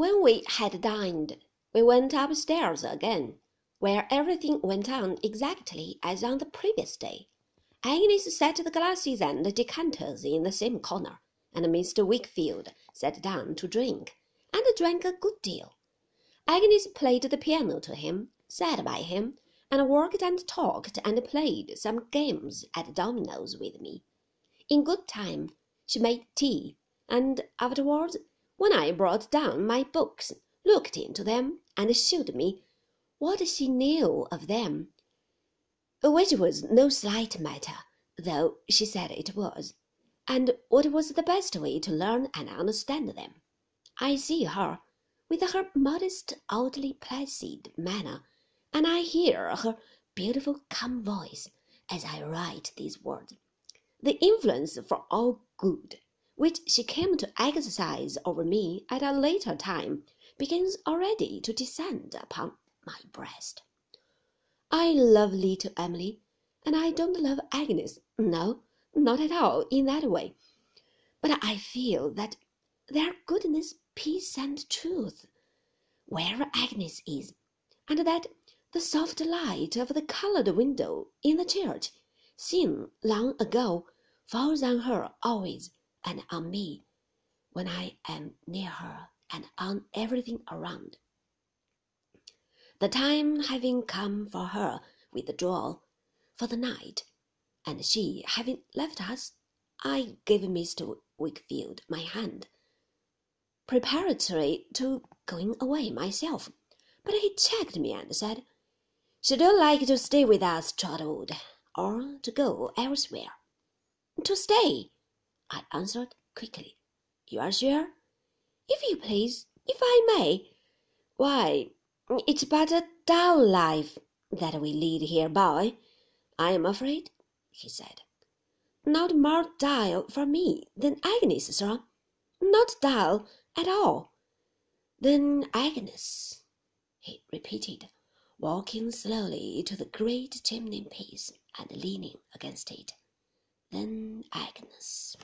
When we had dined, we went upstairs again, where everything went on exactly as on the previous day. Agnes set the glasses and decanters in the same corner, and Mr. Wickfield sat down to drink, and drank a good deal. Agnes played the piano to him, sat by him, and worked and talked and played some games at dominoes with me. In good time she made tea, and afterwards when I brought down my books, looked into them, and showed me what she knew of them, which was no slight matter, though she said it was, and what was the best way to learn and understand them. I see her, with her modest, oddly placid manner, and I hear her beautiful calm voice as I write these words. The influence for all good which she came to exercise over me at a later time begins already to descend upon my breast. I love little Emily, and I don't love Agnes, no, not at all in that way. But I feel that their goodness, peace, and truth, where Agnes is, and that the soft light of the coloured window in the church, seen long ago, falls on her always and on me when I am near her and on everything around. The time having come for her withdrawal for the night, and she having left us, I gave Mr. Wickfield my hand, preparatory to going away myself, but he checked me and said, Should you like to stay with us, Trotwood, or to go elsewhere? To stay, I answered quickly. You are sure? If you please, if I may. Why, it's but a dull life that we lead here, boy, I am afraid, he said. Not more dull for me than Agnes, sir. Not dull at all. Then Agnes, he repeated, walking slowly to the great chimney piece and leaning against it. Then Agnes.